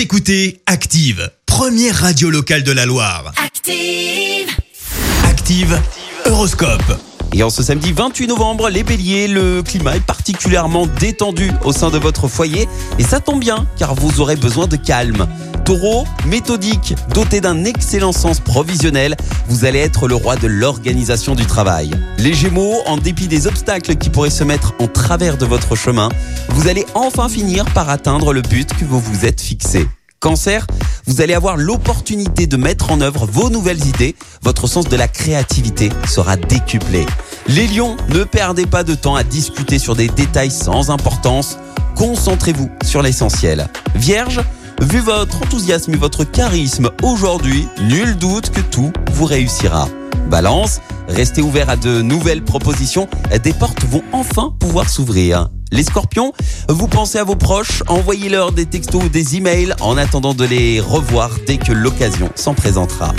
Vous écoutez Active, première radio locale de la Loire. Active. Active, Horoscope. Et en ce samedi 28 novembre, les béliers, le climat est particulièrement détendu au sein de votre foyer. Et ça tombe bien, car vous aurez besoin de calme. Taureau, méthodique, doté d'un excellent sens provisionnel, vous allez être le roi de l'organisation du travail. Les gémeaux, en dépit des obstacles qui pourraient se mettre en travers de votre chemin, vous allez enfin finir par atteindre le but que vous vous êtes fixé. Cancer, vous allez avoir l'opportunité de mettre en œuvre vos nouvelles idées. Votre sens de la créativité sera décuplé. Les lions, ne perdez pas de temps à discuter sur des détails sans importance. Concentrez-vous sur l'essentiel. Vierge, vu votre enthousiasme et votre charisme aujourd'hui, nul doute que tout vous réussira. Balance, restez ouvert à de nouvelles propositions. Des portes vont enfin pouvoir s'ouvrir. Les scorpions, vous pensez à vos proches, envoyez-leur des textos ou des emails en attendant de les revoir dès que l'occasion s'en présentera.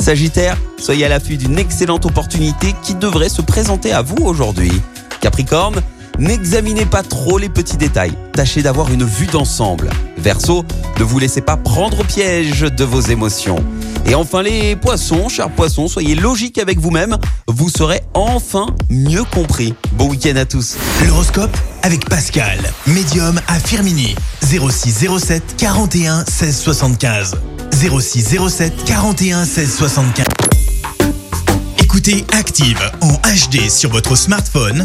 Sagittaire, soyez à l'affût d'une excellente opportunité qui devrait se présenter à vous aujourd'hui. Capricorne, n'examinez pas trop les petits détails, tâchez d'avoir une vue d'ensemble. Verseau, ne vous laissez pas prendre au piège de vos émotions. Et enfin les poissons, chers poissons, soyez logiques avec vous-même, vous serez enfin mieux compris. Bon week-end à tous. L'horoscope avec Pascal, médium à Firmini. 06 07 41 16 75. 06 07 41 16 75. Écoutez Active en HD sur votre smartphone,